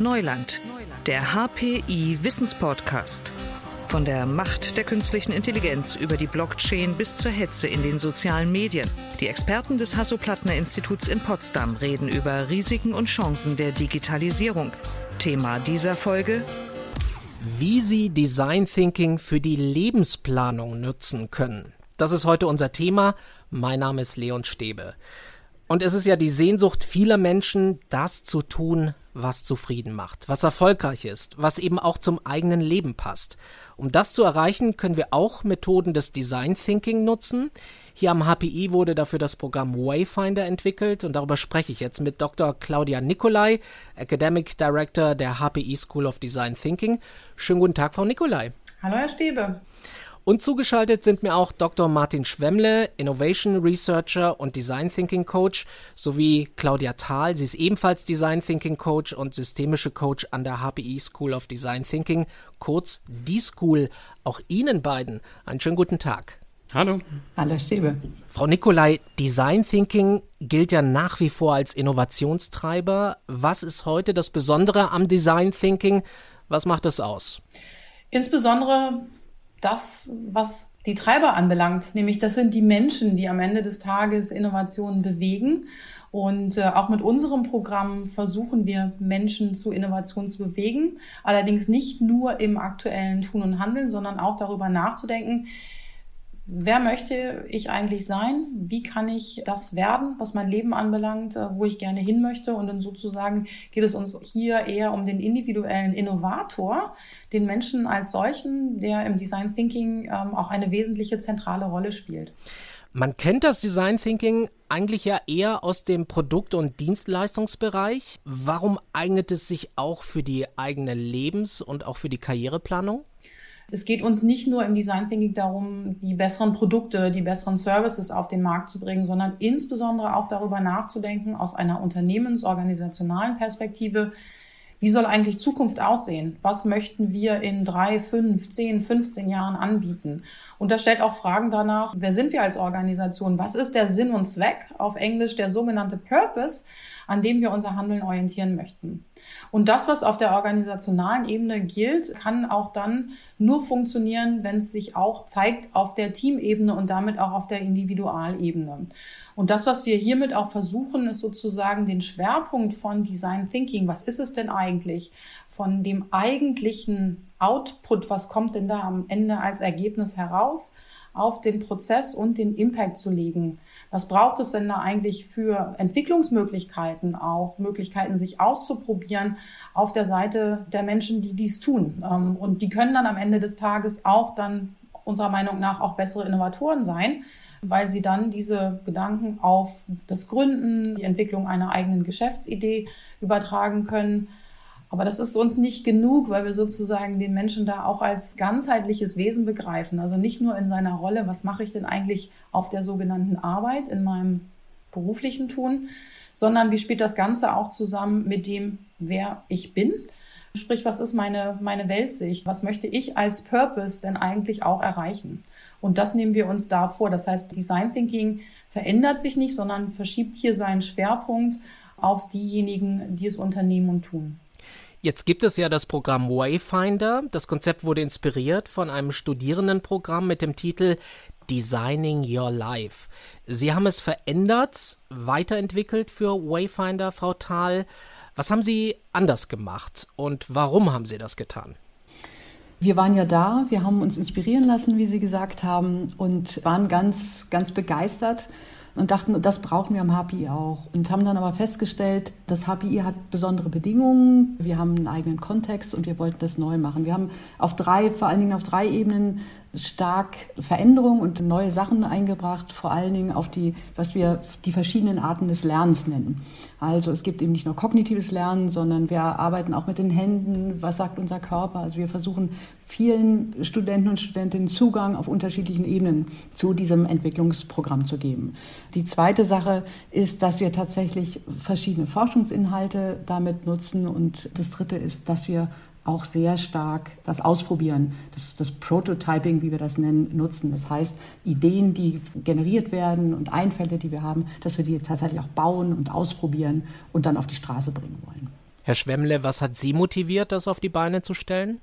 Neuland, der HPI Wissenspodcast. Von der Macht der künstlichen Intelligenz über die Blockchain bis zur Hetze in den sozialen Medien. Die Experten des Hasso-Plattner-Instituts in Potsdam reden über Risiken und Chancen der Digitalisierung. Thema dieser Folge wie Sie Design Thinking für die Lebensplanung nutzen können. Das ist heute unser Thema. Mein Name ist Leon Stäbe. Und es ist ja die Sehnsucht vieler Menschen, das zu tun, was zufrieden macht, was erfolgreich ist, was eben auch zum eigenen Leben passt. Um das zu erreichen, können wir auch Methoden des Design Thinking nutzen. Hier am HPI wurde dafür das Programm Wayfinder entwickelt und darüber spreche ich jetzt mit Dr. Claudia Nicolai, Academic Director der HPI School of Design Thinking. Schönen guten Tag, Frau Nicolai. Hallo, Herr Stäbe. Und zugeschaltet sind mir auch Dr. Martin Schwemmle, Innovation Researcher und Design Thinking Coach, sowie Claudia Thal. Sie ist ebenfalls Design Thinking Coach und systemische Coach an der HPI School of Design Thinking, kurz die School. Auch Ihnen beiden einen schönen guten Tag. Hallo. Hallo Stäbe. Frau Nicolai, Design Thinking gilt ja nach wie vor als Innovationstreiber. Was ist heute das Besondere am Design Thinking? Was macht es aus? Insbesondere das, was die Treiber anbelangt, nämlich das sind die Menschen, die am Ende des Tages Innovationen bewegen. Und äh, auch mit unserem Programm versuchen wir Menschen zu Innovationen zu bewegen. Allerdings nicht nur im aktuellen Tun und Handeln, sondern auch darüber nachzudenken, Wer möchte ich eigentlich sein? Wie kann ich das werden, was mein Leben anbelangt, äh, wo ich gerne hin möchte? Und dann sozusagen geht es uns hier eher um den individuellen Innovator, den Menschen als solchen, der im Design Thinking ähm, auch eine wesentliche zentrale Rolle spielt. Man kennt das Design Thinking eigentlich ja eher aus dem Produkt- und Dienstleistungsbereich. Warum eignet es sich auch für die eigene Lebens- und auch für die Karriereplanung? Es geht uns nicht nur im Design Thinking darum, die besseren Produkte, die besseren Services auf den Markt zu bringen, sondern insbesondere auch darüber nachzudenken aus einer unternehmensorganisationalen Perspektive, wie soll eigentlich Zukunft aussehen? Was möchten wir in drei, fünf, zehn, 15 Jahren anbieten? Und das stellt auch Fragen danach, wer sind wir als Organisation? Was ist der Sinn und Zweck? Auf Englisch der sogenannte Purpose, an dem wir unser Handeln orientieren möchten. Und das, was auf der organisationalen Ebene gilt, kann auch dann nur funktionieren, wenn es sich auch zeigt auf der Teamebene und damit auch auf der Individualebene. Und das, was wir hiermit auch versuchen, ist sozusagen den Schwerpunkt von Design Thinking. Was ist es denn eigentlich? Von dem eigentlichen Output, was kommt denn da am Ende als Ergebnis heraus? Auf den Prozess und den Impact zu legen. Was braucht es denn da eigentlich für Entwicklungsmöglichkeiten, auch Möglichkeiten, sich auszuprobieren auf der Seite der Menschen, die dies tun? Ähm, und die können dann am Ende des Tages auch dann unserer Meinung nach auch bessere Innovatoren sein, weil sie dann diese Gedanken auf das Gründen, die Entwicklung einer eigenen Geschäftsidee übertragen können aber das ist uns nicht genug, weil wir sozusagen den Menschen da auch als ganzheitliches Wesen begreifen. Also nicht nur in seiner Rolle, was mache ich denn eigentlich auf der sogenannten Arbeit in meinem beruflichen Tun, sondern wie spielt das Ganze auch zusammen mit dem, wer ich bin. Sprich, was ist meine, meine Weltsicht? Was möchte ich als Purpose denn eigentlich auch erreichen? Und das nehmen wir uns da vor. Das heißt, Design Thinking verändert sich nicht, sondern verschiebt hier seinen Schwerpunkt auf diejenigen, die es unternehmen und tun. Jetzt gibt es ja das Programm Wayfinder. Das Konzept wurde inspiriert von einem Studierendenprogramm mit dem Titel Designing Your Life. Sie haben es verändert, weiterentwickelt für Wayfinder, Frau Thal. Was haben Sie anders gemacht und warum haben Sie das getan? Wir waren ja da, wir haben uns inspirieren lassen, wie Sie gesagt haben, und waren ganz, ganz begeistert und dachten, das brauchen wir am HPI auch. Und haben dann aber festgestellt, das HPI hat besondere Bedingungen, wir haben einen eigenen Kontext und wir wollten das neu machen. Wir haben auf drei, vor allen Dingen auf drei Ebenen stark Veränderungen und neue Sachen eingebracht, vor allen Dingen auf die, was wir die verschiedenen Arten des Lernens nennen. Also es gibt eben nicht nur kognitives Lernen, sondern wir arbeiten auch mit den Händen, was sagt unser Körper. Also wir versuchen vielen Studenten und Studentinnen Zugang auf unterschiedlichen Ebenen zu diesem Entwicklungsprogramm zu geben. Die zweite Sache ist, dass wir tatsächlich verschiedene Forschungsinhalte damit nutzen und das dritte ist, dass wir auch sehr stark das Ausprobieren, das, das, Prototyping, wie wir das nennen, nutzen. Das heißt, Ideen, die generiert werden und Einfälle, die wir haben, dass wir die tatsächlich auch bauen und ausprobieren und dann auf die Straße bringen wollen. Herr Schwemmle, was hat Sie motiviert, das auf die Beine zu stellen?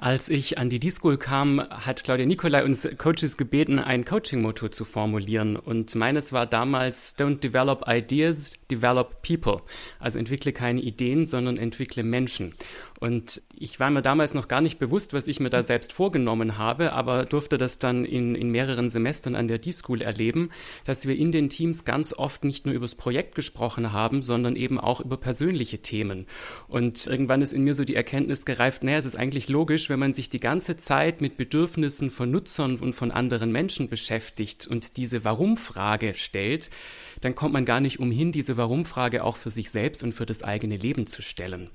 Als ich an die D-School kam, hat Claudia Nicolai uns Coaches gebeten, ein Coaching-Motto zu formulieren. Und meines war damals, don't develop ideas, develop people. Also entwickle keine Ideen, sondern entwickle Menschen. Und ich war mir damals noch gar nicht bewusst, was ich mir da selbst vorgenommen habe, aber durfte das dann in, in mehreren Semestern an der D-School erleben, dass wir in den Teams ganz oft nicht nur über das Projekt gesprochen haben, sondern eben auch über persönliche Themen. Und irgendwann ist in mir so die Erkenntnis gereift, naja, es ist eigentlich logisch, wenn man sich die ganze Zeit mit Bedürfnissen von Nutzern und von anderen Menschen beschäftigt und diese Warum-Frage stellt, dann kommt man gar nicht umhin, diese Warum-Frage auch für sich selbst und für das eigene Leben zu stellen.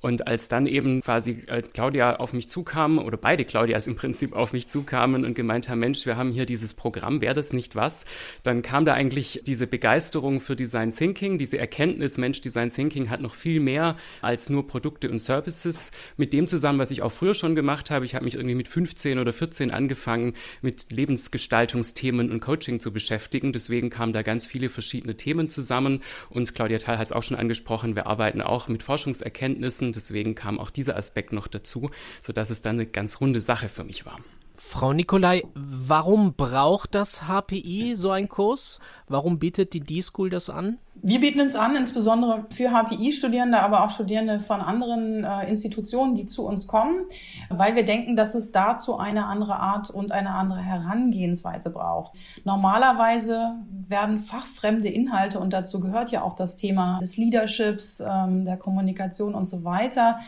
Und als dann eben quasi äh, Claudia auf mich zukam, oder beide Claudias im Prinzip auf mich zukamen und gemeint haben, Mensch, wir haben hier dieses Programm, wäre das nicht was? Dann kam da eigentlich diese Begeisterung für Design Thinking, diese Erkenntnis, Mensch, Design Thinking hat noch viel mehr als nur Produkte und Services. Mit dem zusammen, was ich auch früher schon gemacht habe, ich habe mich irgendwie mit 15 oder 14 angefangen, mit Lebensgestaltungsthemen und Coaching zu beschäftigen. Deswegen kamen da ganz viele verschiedene Themen zusammen. Und Claudia Thal hat es auch schon angesprochen, wir arbeiten auch mit Forschungserkenntnissen Deswegen kam auch dieser Aspekt noch dazu, sodass es dann eine ganz runde Sache für mich war. Frau Nikolai, warum braucht das HPI so einen Kurs? Warum bietet die D-School das an? Wir bieten es an, insbesondere für HPI-Studierende, aber auch Studierende von anderen äh, Institutionen, die zu uns kommen, weil wir denken, dass es dazu eine andere Art und eine andere Herangehensweise braucht. Normalerweise werden fachfremde Inhalte, und dazu gehört ja auch das Thema des Leaderships, ähm, der Kommunikation und so weiter,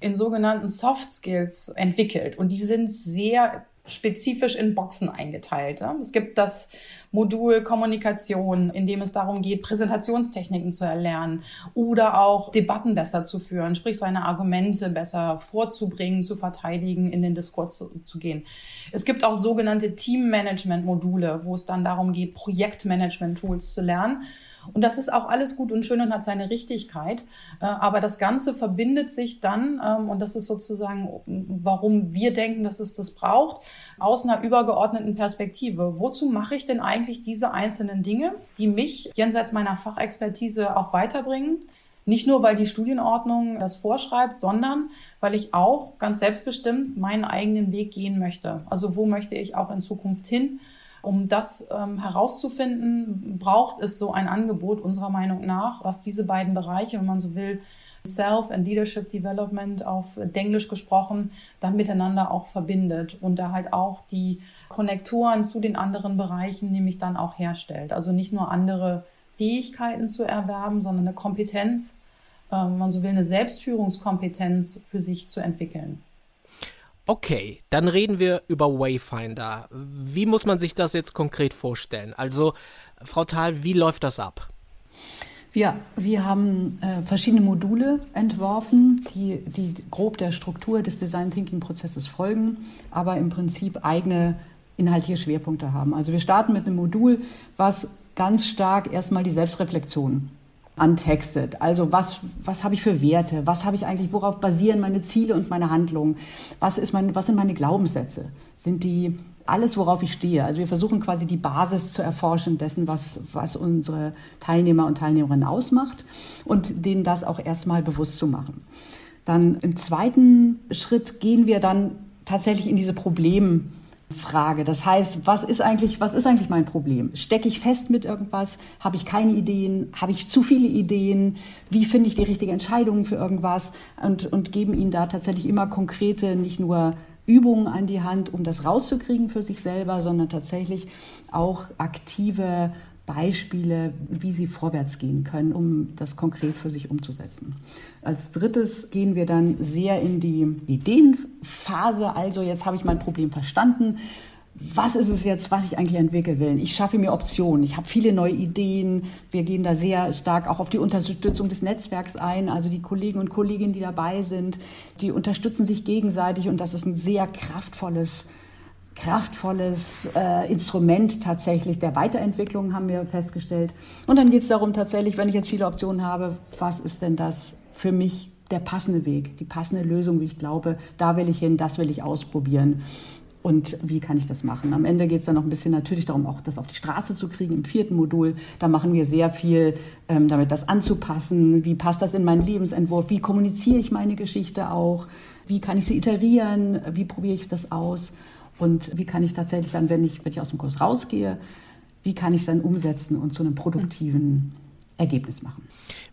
in sogenannten Soft Skills entwickelt. Und die sind sehr spezifisch in Boxen eingeteilt. Es gibt das Modul Kommunikation, in dem es darum geht, Präsentationstechniken zu erlernen oder auch Debatten besser zu führen, sprich seine Argumente besser vorzubringen, zu verteidigen, in den Diskurs zu, zu gehen. Es gibt auch sogenannte Teammanagement-Module, wo es dann darum geht, Projektmanagement-Tools zu lernen. Und das ist auch alles gut und schön und hat seine Richtigkeit. Äh, aber das Ganze verbindet sich dann, ähm, und das ist sozusagen, warum wir denken, dass es das braucht, aus einer übergeordneten Perspektive. Wozu mache ich denn eigentlich diese einzelnen Dinge, die mich jenseits meiner Fachexpertise auch weiterbringen? Nicht nur, weil die Studienordnung das vorschreibt, sondern weil ich auch ganz selbstbestimmt meinen eigenen Weg gehen möchte. Also wo möchte ich auch in Zukunft hin? Um das ähm, herauszufinden, braucht es so ein Angebot unserer Meinung nach, was diese beiden Bereiche, wenn man so will, Self and Leadership Development auf Englisch gesprochen, dann miteinander auch verbindet und da halt auch die Konnektoren zu den anderen Bereichen nämlich dann auch herstellt. Also nicht nur andere Fähigkeiten zu erwerben, sondern eine Kompetenz, äh, wenn man so will, eine Selbstführungskompetenz für sich zu entwickeln. Okay, dann reden wir über Wayfinder. Wie muss man sich das jetzt konkret vorstellen? Also, Frau Thal, wie läuft das ab? Wir, wir haben äh, verschiedene Module entworfen, die, die grob der Struktur des Design Thinking Prozesses folgen, aber im Prinzip eigene inhaltliche Schwerpunkte haben. Also wir starten mit einem Modul, was ganz stark erstmal die Selbstreflexion antextet. Also was, was habe ich für Werte? Was habe ich eigentlich, worauf basieren meine Ziele und meine Handlungen? Was, ist mein, was sind meine Glaubenssätze? Sind die alles, worauf ich stehe? Also wir versuchen quasi die Basis zu erforschen dessen, was, was unsere Teilnehmer und Teilnehmerinnen ausmacht und denen das auch erstmal bewusst zu machen. Dann im zweiten Schritt gehen wir dann tatsächlich in diese Problem- Frage. Das heißt, was ist eigentlich, was ist eigentlich mein Problem? Stecke ich fest mit irgendwas? Habe ich keine Ideen? Habe ich zu viele Ideen? Wie finde ich die richtige Entscheidung für irgendwas? Und, und geben ihnen da tatsächlich immer konkrete, nicht nur Übungen an die Hand, um das rauszukriegen für sich selber, sondern tatsächlich auch aktive Beispiele, wie sie vorwärts gehen können, um das konkret für sich umzusetzen. Als drittes gehen wir dann sehr in die Ideenphase. Also jetzt habe ich mein Problem verstanden. Was ist es jetzt, was ich eigentlich entwickeln will? Ich schaffe mir Optionen. Ich habe viele neue Ideen. Wir gehen da sehr stark auch auf die Unterstützung des Netzwerks ein. Also die Kollegen und Kolleginnen, die dabei sind, die unterstützen sich gegenseitig und das ist ein sehr kraftvolles kraftvolles äh, Instrument tatsächlich der Weiterentwicklung, haben wir festgestellt. Und dann geht es darum tatsächlich, wenn ich jetzt viele Optionen habe, was ist denn das für mich der passende Weg, die passende Lösung, wie ich glaube, da will ich hin, das will ich ausprobieren. und wie kann ich das machen. Am Ende geht es dann noch ein bisschen natürlich darum, auch das auf die Straße zu kriegen im vierten Modul. Da machen wir sehr viel ähm, damit, das anzupassen. Wie passt das in meinen Lebensentwurf? Wie kommuniziere ich meine Geschichte auch? Wie kann ich sie iterieren? Wie probiere ich das aus? Und wie kann ich tatsächlich dann, wenn ich, wenn ich aus dem Kurs rausgehe, wie kann ich es dann umsetzen und zu einem produktiven Ergebnis machen?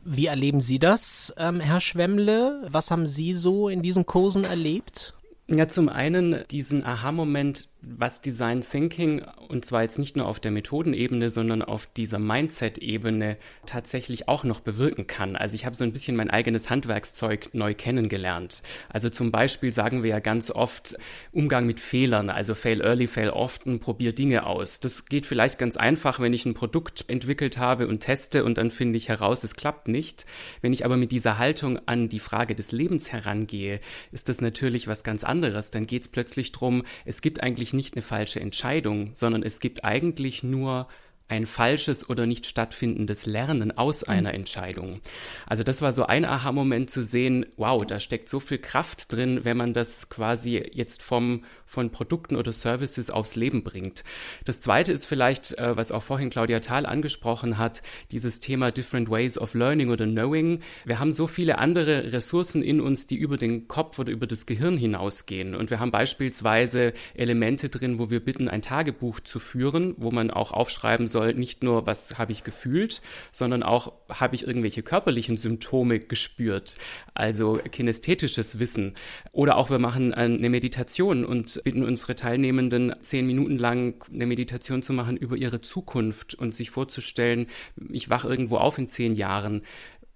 Wie erleben Sie das, ähm, Herr Schwemmle? Was haben Sie so in diesen Kursen erlebt? Ja, zum einen diesen Aha-Moment, was Design Thinking, und zwar jetzt nicht nur auf der Methodenebene, sondern auf dieser Mindset-Ebene tatsächlich auch noch bewirken kann. Also ich habe so ein bisschen mein eigenes Handwerkszeug neu kennengelernt. Also zum Beispiel sagen wir ja ganz oft Umgang mit Fehlern, also fail early, fail often, probier Dinge aus. Das geht vielleicht ganz einfach, wenn ich ein Produkt entwickelt habe und teste und dann finde ich heraus, es klappt nicht. Wenn ich aber mit dieser Haltung an die Frage des Lebens herangehe, ist das natürlich was ganz anderes. Dann geht es plötzlich drum, es gibt eigentlich nicht eine falsche Entscheidung, sondern es gibt eigentlich nur ein falsches oder nicht stattfindendes Lernen aus mhm. einer Entscheidung. Also das war so ein Aha-Moment zu sehen, wow, da steckt so viel Kraft drin, wenn man das quasi jetzt vom, von Produkten oder Services aufs Leben bringt. Das zweite ist vielleicht, äh, was auch vorhin Claudia Thal angesprochen hat, dieses Thema Different Ways of Learning oder Knowing. Wir haben so viele andere Ressourcen in uns, die über den Kopf oder über das Gehirn hinausgehen. Und wir haben beispielsweise Elemente drin, wo wir bitten, ein Tagebuch zu führen, wo man auch aufschreiben soll, nicht nur, was habe ich gefühlt, sondern auch, habe ich irgendwelche körperlichen Symptome gespürt, also kinästhetisches Wissen. Oder auch wir machen eine Meditation und bitten unsere Teilnehmenden zehn Minuten lang eine Meditation zu machen über ihre Zukunft und sich vorzustellen, ich wache irgendwo auf in zehn Jahren.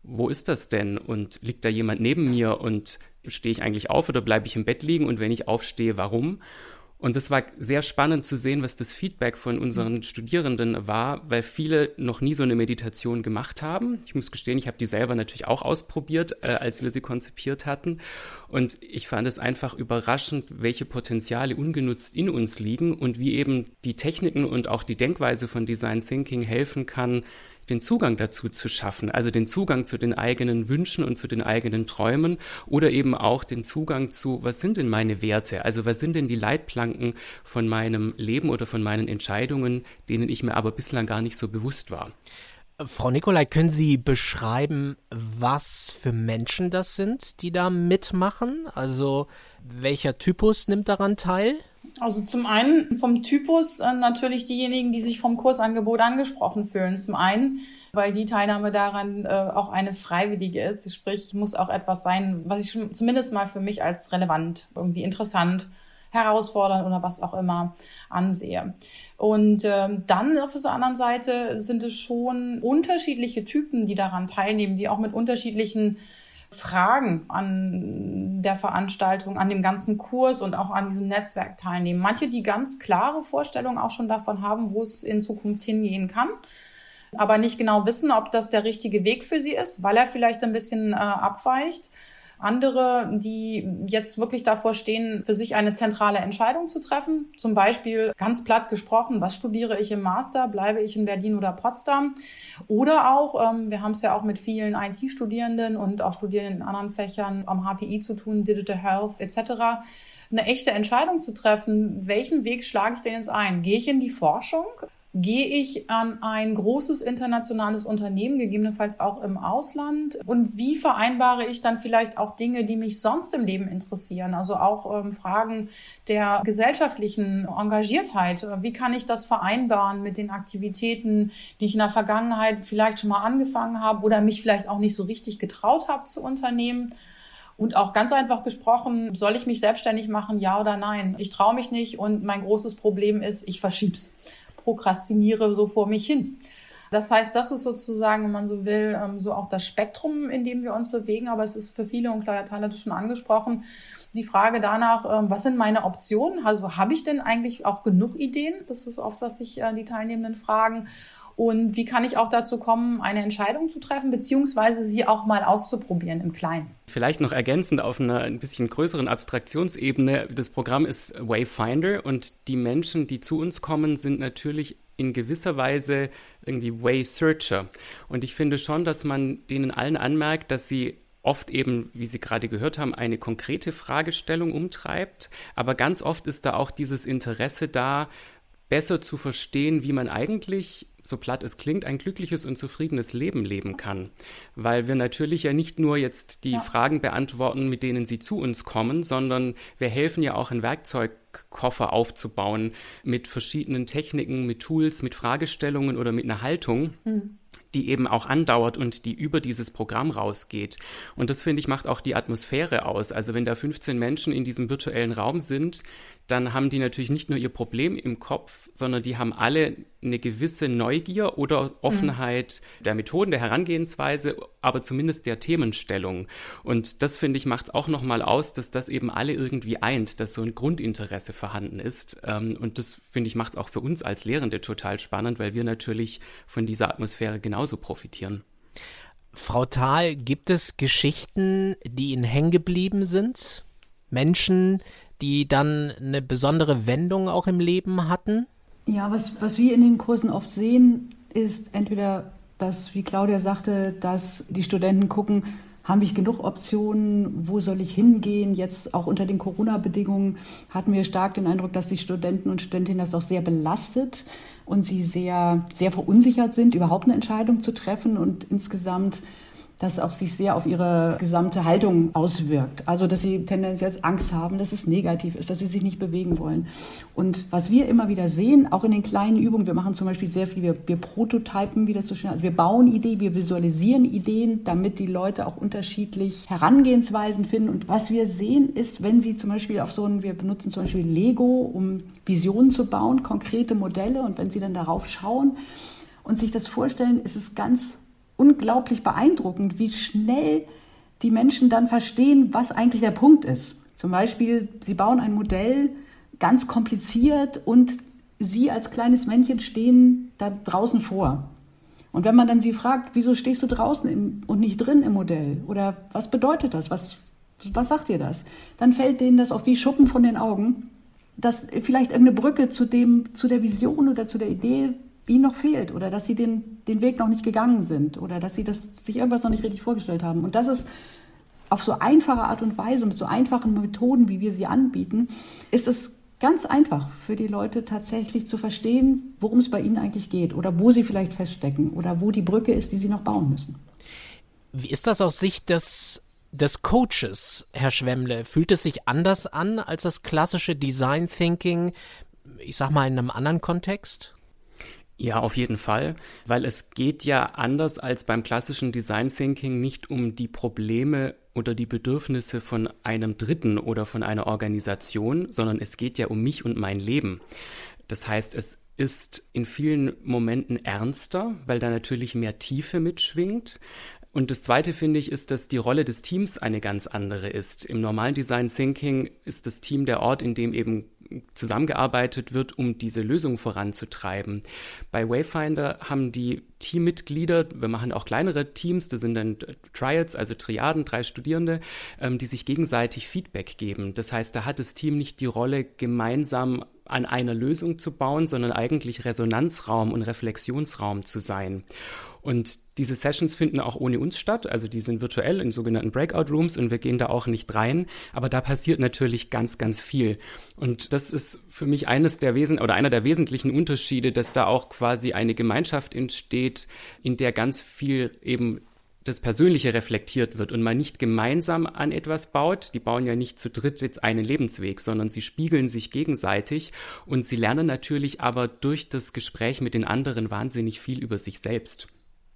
Wo ist das denn? Und liegt da jemand neben mir und stehe ich eigentlich auf oder bleibe ich im Bett liegen? Und wenn ich aufstehe, warum? Und es war sehr spannend zu sehen, was das Feedback von unseren Studierenden war, weil viele noch nie so eine Meditation gemacht haben. Ich muss gestehen, ich habe die selber natürlich auch ausprobiert, äh, als wir sie konzipiert hatten. Und ich fand es einfach überraschend, welche Potenziale ungenutzt in uns liegen und wie eben die Techniken und auch die Denkweise von Design Thinking helfen kann, den Zugang dazu zu schaffen, also den Zugang zu den eigenen Wünschen und zu den eigenen Träumen oder eben auch den Zugang zu, was sind denn meine Werte, also was sind denn die Leitplanken von meinem Leben oder von meinen Entscheidungen, denen ich mir aber bislang gar nicht so bewusst war. Frau Nikolai, können Sie beschreiben, was für Menschen das sind, die da mitmachen? Also welcher Typus nimmt daran teil? Also zum einen vom Typus äh, natürlich diejenigen, die sich vom Kursangebot angesprochen fühlen. Zum einen, weil die Teilnahme daran äh, auch eine freiwillige ist. Sprich, muss auch etwas sein, was ich zumindest mal für mich als relevant, irgendwie interessant, herausfordernd oder was auch immer ansehe. Und ähm, dann auf der anderen Seite sind es schon unterschiedliche Typen, die daran teilnehmen, die auch mit unterschiedlichen Fragen an der Veranstaltung, an dem ganzen Kurs und auch an diesem Netzwerk teilnehmen. Manche, die ganz klare Vorstellungen auch schon davon haben, wo es in Zukunft hingehen kann aber nicht genau wissen, ob das der richtige Weg für sie ist, weil er vielleicht ein bisschen äh, abweicht. Andere, die jetzt wirklich davor stehen, für sich eine zentrale Entscheidung zu treffen. Zum Beispiel ganz platt gesprochen, was studiere ich im Master? Bleibe ich in Berlin oder Potsdam? Oder auch, ähm, wir haben es ja auch mit vielen IT-Studierenden und auch Studierenden in anderen Fächern am HPI zu tun, Digital Health etc eine echte Entscheidung zu treffen, welchen Weg schlage ich denn jetzt ein? Gehe ich in die Forschung? Gehe ich an ein großes internationales Unternehmen, gegebenenfalls auch im Ausland? Und wie vereinbare ich dann vielleicht auch Dinge, die mich sonst im Leben interessieren? Also auch ähm, Fragen der gesellschaftlichen Engagiertheit. Wie kann ich das vereinbaren mit den Aktivitäten, die ich in der Vergangenheit vielleicht schon mal angefangen habe oder mich vielleicht auch nicht so richtig getraut habe zu unternehmen? Und auch ganz einfach gesprochen, soll ich mich selbstständig machen, ja oder nein? Ich traue mich nicht und mein großes Problem ist, ich verschieb's prokrastiniere so vor mich hin. Das heißt, das ist sozusagen, wenn man so will, ähm, so auch das Spektrum, in dem wir uns bewegen. Aber es ist für viele, und Claudia Thaler hat es schon angesprochen, die Frage danach, ähm, was sind meine Optionen? Also habe ich denn eigentlich auch genug Ideen? Das ist oft, was sich äh, die Teilnehmenden fragen. Und wie kann ich auch dazu kommen, eine Entscheidung zu treffen, beziehungsweise sie auch mal auszuprobieren im Kleinen? Vielleicht noch ergänzend auf einer ein bisschen größeren Abstraktionsebene. Das Programm ist Wayfinder und die Menschen, die zu uns kommen, sind natürlich in gewisser Weise irgendwie Way Searcher. Und ich finde schon, dass man denen allen anmerkt, dass sie oft eben, wie Sie gerade gehört haben, eine konkrete Fragestellung umtreibt. Aber ganz oft ist da auch dieses Interesse da, besser zu verstehen, wie man eigentlich so platt es klingt, ein glückliches und zufriedenes Leben leben kann. Weil wir natürlich ja nicht nur jetzt die ja. Fragen beantworten, mit denen sie zu uns kommen, sondern wir helfen ja auch einen Werkzeugkoffer aufzubauen mit verschiedenen Techniken, mit Tools, mit Fragestellungen oder mit einer Haltung. Mhm die eben auch andauert und die über dieses Programm rausgeht. Und das finde ich macht auch die Atmosphäre aus. Also wenn da 15 Menschen in diesem virtuellen Raum sind, dann haben die natürlich nicht nur ihr Problem im Kopf, sondern die haben alle eine gewisse Neugier oder Offenheit mhm. der Methoden, der Herangehensweise, aber zumindest der Themenstellung. Und das finde ich macht es auch nochmal aus, dass das eben alle irgendwie eint, dass so ein Grundinteresse vorhanden ist. Ähm, und das finde ich macht es auch für uns als Lehrende total spannend, weil wir natürlich von dieser Atmosphäre genauso profitieren. Frau Thal, gibt es Geschichten, die Ihnen hängen geblieben sind? Menschen, die dann eine besondere Wendung auch im Leben hatten? Ja, was, was wir in den Kursen oft sehen, ist entweder, dass, wie Claudia sagte, dass die Studenten gucken, haben wir genug Optionen, wo soll ich hingehen? Jetzt auch unter den Corona-Bedingungen hatten wir stark den Eindruck, dass die Studenten und Studentinnen das auch sehr belastet und sie sehr, sehr verunsichert sind, überhaupt eine Entscheidung zu treffen und insgesamt das auch sich sehr auf ihre gesamte Haltung auswirkt. Also, dass sie tendenziell Angst haben, dass es negativ ist, dass sie sich nicht bewegen wollen. Und was wir immer wieder sehen, auch in den kleinen Übungen, wir machen zum Beispiel sehr viel, wir, wir prototypen, wie das so schön heißt, wir bauen Ideen, wir visualisieren Ideen, damit die Leute auch unterschiedlich Herangehensweisen finden. Und was wir sehen, ist, wenn sie zum Beispiel auf so ein, wir benutzen zum Beispiel Lego, um Visionen zu bauen, konkrete Modelle, und wenn sie dann darauf schauen, und sich das vorstellen, ist es ganz unglaublich beeindruckend, wie schnell die Menschen dann verstehen, was eigentlich der Punkt ist. Zum Beispiel, sie bauen ein Modell ganz kompliziert und sie als kleines Männchen stehen da draußen vor. Und wenn man dann sie fragt, wieso stehst du draußen im, und nicht drin im Modell? Oder was bedeutet das? Was, was sagt dir das? Dann fällt denen das auf wie Schuppen von den Augen, dass vielleicht irgendeine Brücke zu, dem, zu der Vision oder zu der Idee ihnen noch fehlt oder dass sie den, den Weg noch nicht gegangen sind oder dass sie das, sich irgendwas noch nicht richtig vorgestellt haben. Und das ist auf so einfache Art und Weise, mit so einfachen Methoden, wie wir sie anbieten, ist es ganz einfach für die Leute tatsächlich zu verstehen, worum es bei ihnen eigentlich geht oder wo sie vielleicht feststecken oder wo die Brücke ist, die sie noch bauen müssen. Wie ist das aus Sicht des, des Coaches, Herr Schwemmle? Fühlt es sich anders an als das klassische Design Thinking, ich sag mal in einem anderen Kontext? Ja, auf jeden Fall, weil es geht ja anders als beim klassischen Design Thinking nicht um die Probleme oder die Bedürfnisse von einem Dritten oder von einer Organisation, sondern es geht ja um mich und mein Leben. Das heißt, es ist in vielen Momenten ernster, weil da natürlich mehr Tiefe mitschwingt. Und das Zweite finde ich ist, dass die Rolle des Teams eine ganz andere ist. Im normalen Design Thinking ist das Team der Ort, in dem eben zusammengearbeitet wird, um diese Lösung voranzutreiben. Bei Wayfinder haben die Teammitglieder, wir machen auch kleinere Teams, das sind dann Triads, also Triaden, drei Studierende, ähm, die sich gegenseitig Feedback geben. Das heißt, da hat das Team nicht die Rolle, gemeinsam an einer Lösung zu bauen, sondern eigentlich Resonanzraum und Reflexionsraum zu sein. Und diese Sessions finden auch ohne uns statt, also die sind virtuell in sogenannten Breakout Rooms und wir gehen da auch nicht rein, aber da passiert natürlich ganz, ganz viel. Und das ist für mich eines der Wesen oder einer der wesentlichen Unterschiede, dass da auch quasi eine Gemeinschaft entsteht, in der ganz viel eben das Persönliche reflektiert wird und man nicht gemeinsam an etwas baut. Die bauen ja nicht zu dritt jetzt einen Lebensweg, sondern sie spiegeln sich gegenseitig und sie lernen natürlich aber durch das Gespräch mit den anderen wahnsinnig viel über sich selbst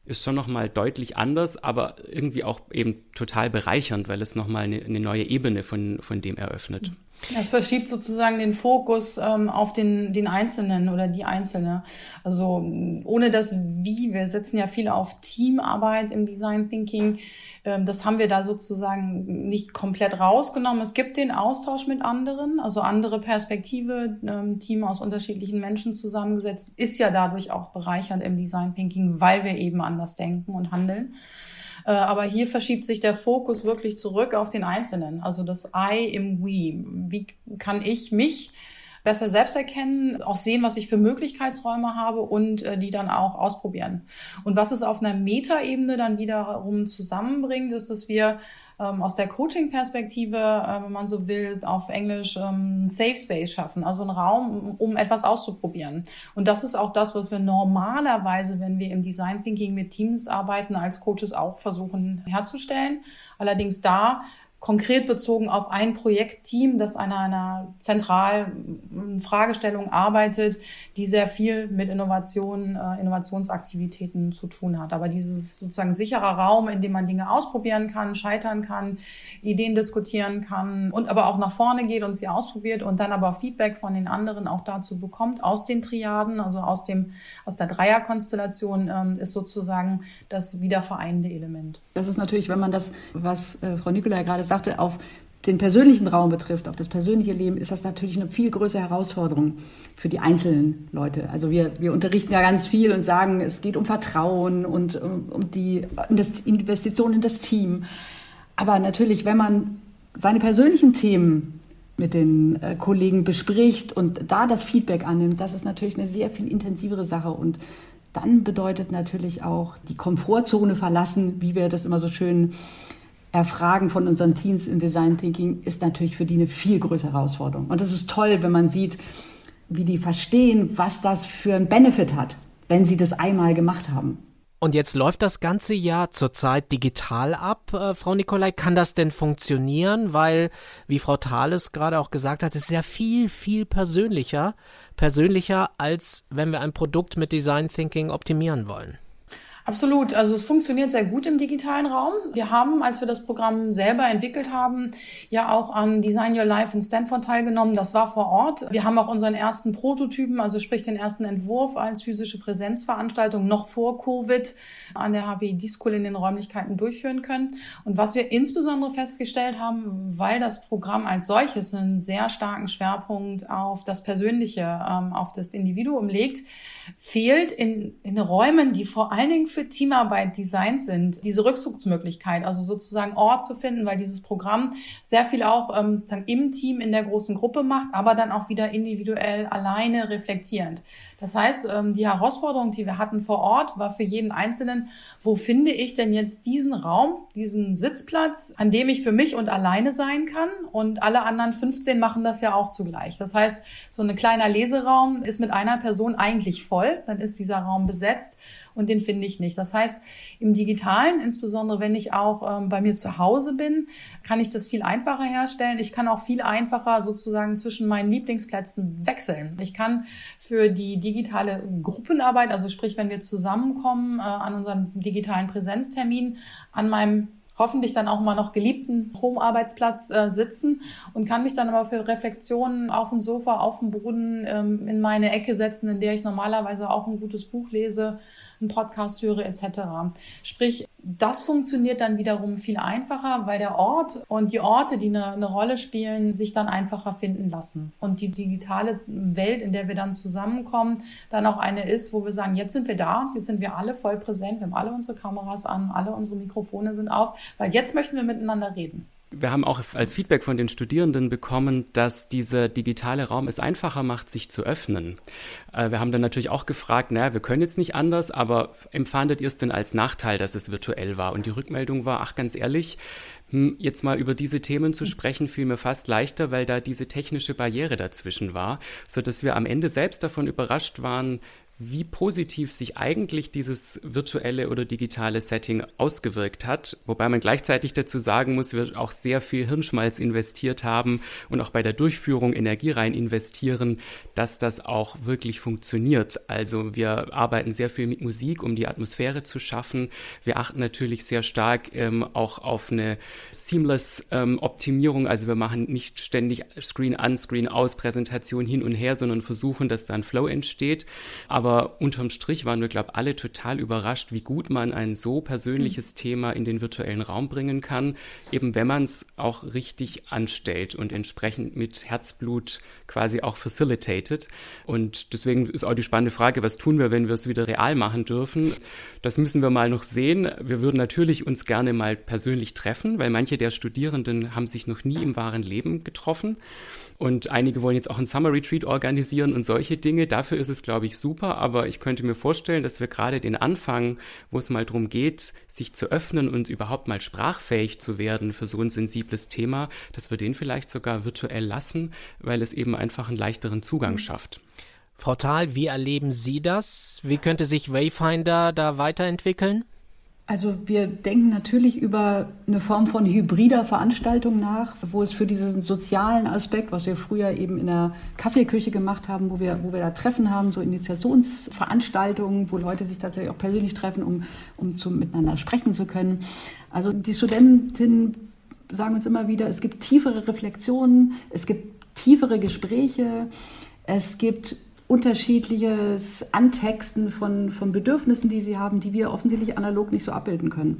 ist schon nochmal deutlich anders, aber irgendwie auch eben total bereichernd, weil es nochmal eine, eine neue Ebene von, von dem eröffnet. Es verschiebt sozusagen den Fokus ähm, auf den, den Einzelnen oder die Einzelne. Also ohne das Wie, wir setzen ja viel auf Teamarbeit im Design Thinking, ähm, das haben wir da sozusagen nicht komplett rausgenommen. Es gibt den Austausch mit anderen, also andere Perspektive, ähm, Team aus unterschiedlichen Menschen zusammengesetzt, ist ja dadurch auch bereichernd im Design Thinking, weil wir eben anders denken und handeln. Äh, aber hier verschiebt sich der Fokus wirklich zurück auf den Einzelnen, also das I im We. Wie kann ich mich besser selbst erkennen, auch sehen, was ich für Möglichkeitsräume habe und äh, die dann auch ausprobieren. Und was es auf einer Metaebene dann wiederum zusammenbringt, ist, dass wir ähm, aus der Coaching-Perspektive, äh, wenn man so will, auf Englisch ähm, Safe Space schaffen, also einen Raum, um, um etwas auszuprobieren. Und das ist auch das, was wir normalerweise, wenn wir im Design Thinking mit Teams arbeiten, als Coaches auch versuchen herzustellen. Allerdings da konkret bezogen auf ein Projektteam, das an einer zentralen Fragestellung arbeitet, die sehr viel mit Innovation, äh, Innovationsaktivitäten zu tun hat. Aber dieses sozusagen sicherer Raum, in dem man Dinge ausprobieren kann, scheitern kann, Ideen diskutieren kann und aber auch nach vorne geht und sie ausprobiert und dann aber Feedback von den anderen auch dazu bekommt aus den Triaden, also aus dem aus der Dreierkonstellation, ähm, ist sozusagen das wiedervereinende Element. Das ist natürlich, wenn man das, was äh, Frau Nicolai gerade sagt, sagte, auf den persönlichen Raum betrifft, auf das persönliche Leben, ist das natürlich eine viel größere Herausforderung für die einzelnen Leute. Also wir, wir unterrichten ja ganz viel und sagen, es geht um Vertrauen und um, um die Investition in das Team. Aber natürlich, wenn man seine persönlichen Themen mit den äh, Kollegen bespricht und da das Feedback annimmt, das ist natürlich eine sehr viel intensivere Sache und dann bedeutet natürlich auch die Komfortzone verlassen, wie wir das immer so schön Erfragen von unseren Teams in Design Thinking ist natürlich für die eine viel größere Herausforderung. Und es ist toll, wenn man sieht, wie die verstehen, was das für einen Benefit hat, wenn sie das einmal gemacht haben. Und jetzt läuft das ganze Jahr zurzeit digital ab, äh, Frau Nikolai. Kann das denn funktionieren? Weil, wie Frau Thales gerade auch gesagt hat, es ist ja viel, viel persönlicher, persönlicher, als wenn wir ein Produkt mit Design Thinking optimieren wollen. Absolut. Also es funktioniert sehr gut im digitalen Raum. Wir haben, als wir das Programm selber entwickelt haben, ja auch an Design Your Life in Stanford teilgenommen. Das war vor Ort. Wir haben auch unseren ersten Prototypen, also sprich den ersten Entwurf als physische Präsenzveranstaltung noch vor Covid an der HPI School in den Räumlichkeiten durchführen können. Und was wir insbesondere festgestellt haben, weil das Programm als solches einen sehr starken Schwerpunkt auf das Persönliche, ähm, auf das Individuum legt, fehlt in, in Räumen, die vor allen Dingen für Teamarbeit designt sind, diese Rückzugsmöglichkeit, also sozusagen Ort zu finden, weil dieses Programm sehr viel auch ähm, sozusagen im Team in der großen Gruppe macht, aber dann auch wieder individuell alleine reflektierend. Das heißt, ähm, die Herausforderung, die wir hatten vor Ort, war für jeden Einzelnen, wo finde ich denn jetzt diesen Raum, diesen Sitzplatz, an dem ich für mich und alleine sein kann und alle anderen 15 machen das ja auch zugleich. Das heißt, so ein kleiner Leseraum ist mit einer Person eigentlich voll, dann ist dieser Raum besetzt und den finde ich nicht. Das heißt, im digitalen, insbesondere wenn ich auch ähm, bei mir zu Hause bin, kann ich das viel einfacher herstellen. Ich kann auch viel einfacher sozusagen zwischen meinen Lieblingsplätzen wechseln. Ich kann für die digitale Gruppenarbeit, also sprich, wenn wir zusammenkommen äh, an unseren digitalen Präsenztermin, an meinem hoffentlich dann auch mal noch geliebten Home-Arbeitsplatz äh, sitzen und kann mich dann aber für Reflexionen auf dem Sofa, auf dem Boden ähm, in meine Ecke setzen, in der ich normalerweise auch ein gutes Buch lese, einen Podcast höre etc. Sprich, das funktioniert dann wiederum viel einfacher, weil der Ort und die Orte, die eine, eine Rolle spielen, sich dann einfacher finden lassen. Und die digitale Welt, in der wir dann zusammenkommen, dann auch eine ist, wo wir sagen, jetzt sind wir da, jetzt sind wir alle voll präsent, wir haben alle unsere Kameras an, alle unsere Mikrofone sind auf, weil jetzt möchten wir miteinander reden wir haben auch als Feedback von den Studierenden bekommen, dass dieser digitale Raum es einfacher macht, sich zu öffnen. Äh, wir haben dann natürlich auch gefragt, naja, wir können jetzt nicht anders, aber empfandet ihr es denn als Nachteil, dass es virtuell war? Und die Rückmeldung war, ach ganz ehrlich, hm, jetzt mal über diese Themen zu sprechen, fiel mir fast leichter, weil da diese technische Barriere dazwischen war, so dass wir am Ende selbst davon überrascht waren, wie positiv sich eigentlich dieses virtuelle oder digitale Setting ausgewirkt hat, wobei man gleichzeitig dazu sagen muss, wir auch sehr viel Hirnschmalz investiert haben und auch bei der Durchführung Energie rein investieren, dass das auch wirklich funktioniert. Also wir arbeiten sehr viel mit Musik, um die Atmosphäre zu schaffen. Wir achten natürlich sehr stark ähm, auch auf eine seamless ähm, Optimierung. Also wir machen nicht ständig Screen an, Screen aus, Präsentation hin und her, sondern versuchen, dass da ein Flow entsteht. Aber Aber unterm Strich waren wir, glaube ich, alle total überrascht, wie gut man ein so persönliches mhm. Thema in den virtuellen Raum bringen kann, eben wenn man es auch richtig anstellt und entsprechend mit Herzblut quasi auch facilitated. Und deswegen ist auch die spannende Frage, was tun wir, wenn wir es wieder real machen dürfen? Das müssen wir mal noch sehen. Wir würden natürlich uns gerne mal persönlich treffen, weil manche der Studierenden haben sich noch nie im wahren Leben getroffen. Und einige wollen jetzt auch ein Summer Retreat organisieren und solche Dinge. Dafür ist es, glaube ich, super. Aber ich könnte mir vorstellen, dass wir gerade den Anfang, wo es mal darum geht, sich zu öffnen und überhaupt mal sprachfähig zu werden für so ein sensibles Thema, dass wir den vielleicht sogar virtuell lassen, weil es eben einfach einen leichteren Zugang mhm. schafft. Frau Thal, wie erleben Sie das? Wie könnte sich Wayfinder da weiterentwickeln? Also wir denken natürlich über eine Form von hybrider Veranstaltung nach, wo es für diesen sozialen Aspekt, was wir früher eben in der Kaffeeküche gemacht haben, wo wir, wo wir da Treffen haben, so Initiationsveranstaltungen, wo Leute sich tatsächlich auch persönlich treffen, um, um zu, miteinander sprechen zu können. Also die Studentinnen sagen uns immer wieder, es gibt tiefere Reflexionen, es gibt tiefere Gespräche, es gibt unterschiedliches Antexten von, von Bedürfnissen, die sie haben, die wir offensichtlich analog nicht so abbilden können.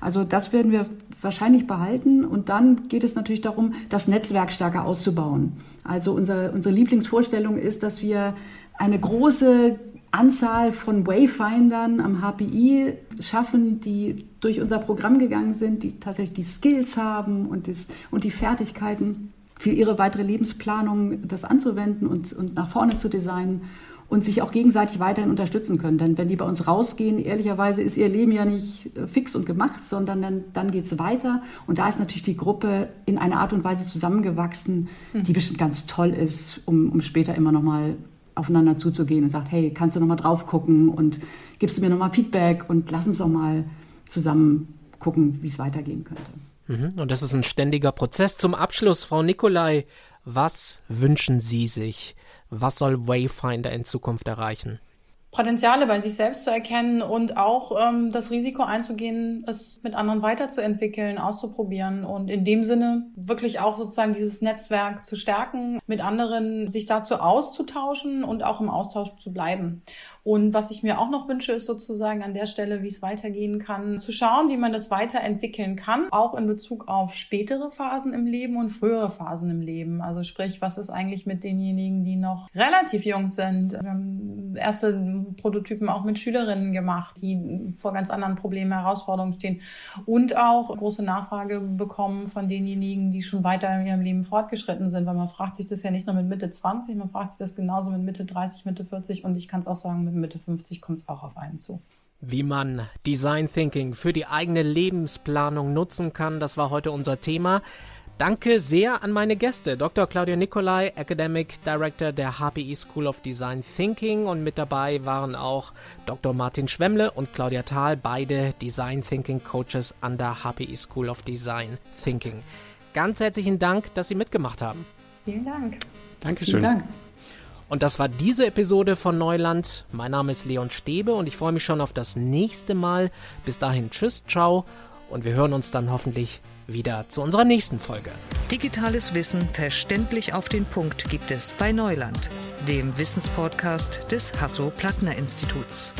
Also das werden wir wahrscheinlich behalten. Und dann geht es natürlich darum, das Netzwerk stärker auszubauen. Also unser, unsere Lieblingsvorstellung ist, dass wir eine große Anzahl von Wayfindern am HPI schaffen, die durch unser Programm gegangen sind, die tatsächlich die Skills haben und, das, und die Fertigkeiten für ihre weitere Lebensplanung das anzuwenden und, und nach vorne zu designen und sich auch gegenseitig weiterhin unterstützen können. Denn wenn die bei uns rausgehen, ehrlicherweise ist ihr Leben ja nicht äh, fix und gemacht, sondern dann, dann geht es weiter. Und da ist natürlich die Gruppe in einer Art und Weise zusammengewachsen, hm. die bestimmt ganz toll ist, um, um später immer nochmal aufeinander zuzugehen und sagt, hey, kannst du nochmal drauf gucken und gibst du mir nochmal Feedback und lass uns doch mal zusammen gucken, wie es weitergehen könnte. Mhm. Und das ist ein ständiger Prozess. Zum Abschluss, Frau Nikolai, was wünschen Sie sich? Was soll Wayfinder in Zukunft erreichen? Potenziale bei sich selbst zu erkennen und auch ähm, das Risiko einzugehen, es mit anderen weiterzuentwickeln, auszuprobieren und in dem Sinne wirklich auch sozusagen dieses Netzwerk zu stärken, mit anderen sich dazu auszutauschen und auch im Austausch zu bleiben. Und was ich mir auch noch wünsche, ist sozusagen an der Stelle, wie es weitergehen kann, zu schauen, wie man das weiterentwickeln kann, auch in Bezug auf spätere Phasen im Leben und frühere Phasen im Leben. Also sprich, was ist eigentlich mit denjenigen, die noch relativ jung sind? Wir Prototypen auch mit Schülerinnen gemacht, die vor ganz anderen Problemen, Herausforderungen stehen und auch große Nachfrage bekommen von denjenigen, die schon weiter in ihrem Leben fortgeschritten sind, weil man fragt sich das ja nicht nur mit Mitte 20, man fragt sich das genauso mit Mitte 30, Mitte 40 und ich kann es auch sagen, mit Mitte 50 kommt es auch auf einen zu. Wie man Design Thinking für die eigene Lebensplanung nutzen kann, das war heute unser Thema. Danke sehr an meine Gäste, Dr. Claudia Nicolai, Academic Director der HPI School of Design Thinking und mit dabei waren auch Dr. Martin Schwemmle und Claudia Thal, beide Design Thinking Coaches an der HPI School of Design Thinking. Ganz herzlichen Dank, dass Sie mitgemacht haben. Vielen Dank. Dankeschön. Vielen Dank. Und das war diese Episode von Neuland. Mein Name ist Leon Stäbe und ich freue mich schon auf das nächste Mal. Bis dahin, tschüss, ciao und wir hören uns dann hoffentlich wieder zu unserer nächsten Folge. Digitales Wissen verständlich auf den Punkt gibt es bei Neuland, dem Wissenspodcast des Hasso-Plattner-Instituts.